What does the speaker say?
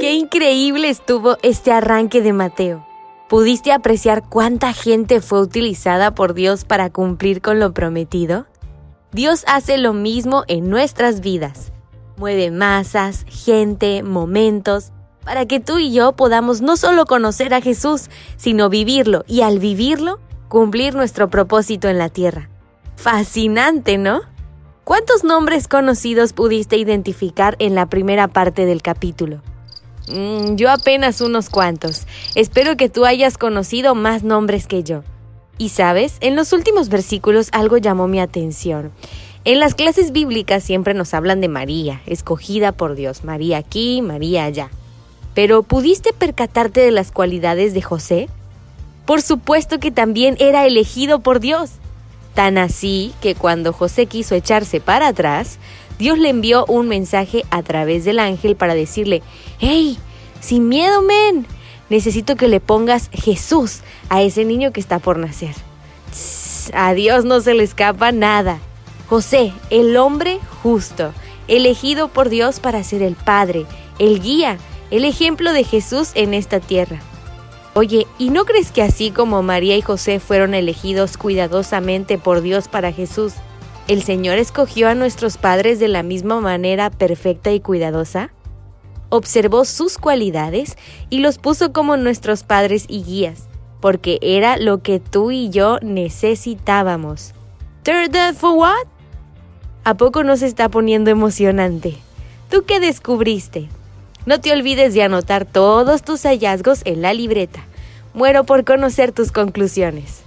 Qué increíble estuvo este arranque de Mateo. ¿Pudiste apreciar cuánta gente fue utilizada por Dios para cumplir con lo prometido? Dios hace lo mismo en nuestras vidas. Mueve masas, gente, momentos, para que tú y yo podamos no solo conocer a Jesús, sino vivirlo y al vivirlo, cumplir nuestro propósito en la tierra. Fascinante, ¿no? ¿Cuántos nombres conocidos pudiste identificar en la primera parte del capítulo? Mm, yo apenas unos cuantos. Espero que tú hayas conocido más nombres que yo. Y sabes, en los últimos versículos algo llamó mi atención. En las clases bíblicas siempre nos hablan de María, escogida por Dios, María aquí, María allá. Pero ¿pudiste percatarte de las cualidades de José? Por supuesto que también era elegido por Dios. Tan así que cuando José quiso echarse para atrás, Dios le envió un mensaje a través del ángel para decirle, ¡Hey! Sin miedo, men. Necesito que le pongas Jesús a ese niño que está por nacer. a Dios no se le escapa nada. José, el hombre justo, elegido por Dios para ser el Padre, el guía, el ejemplo de Jesús en esta tierra. Oye, ¿y no crees que así como María y José fueron elegidos cuidadosamente por Dios para Jesús, el Señor escogió a nuestros padres de la misma manera perfecta y cuidadosa? Observó sus cualidades y los puso como nuestros padres y guías, porque era lo que tú y yo necesitábamos. ¿Third for what? ¿A poco no se está poniendo emocionante? ¿Tú qué descubriste? No te olvides de anotar todos tus hallazgos en la libreta. Muero por conocer tus conclusiones.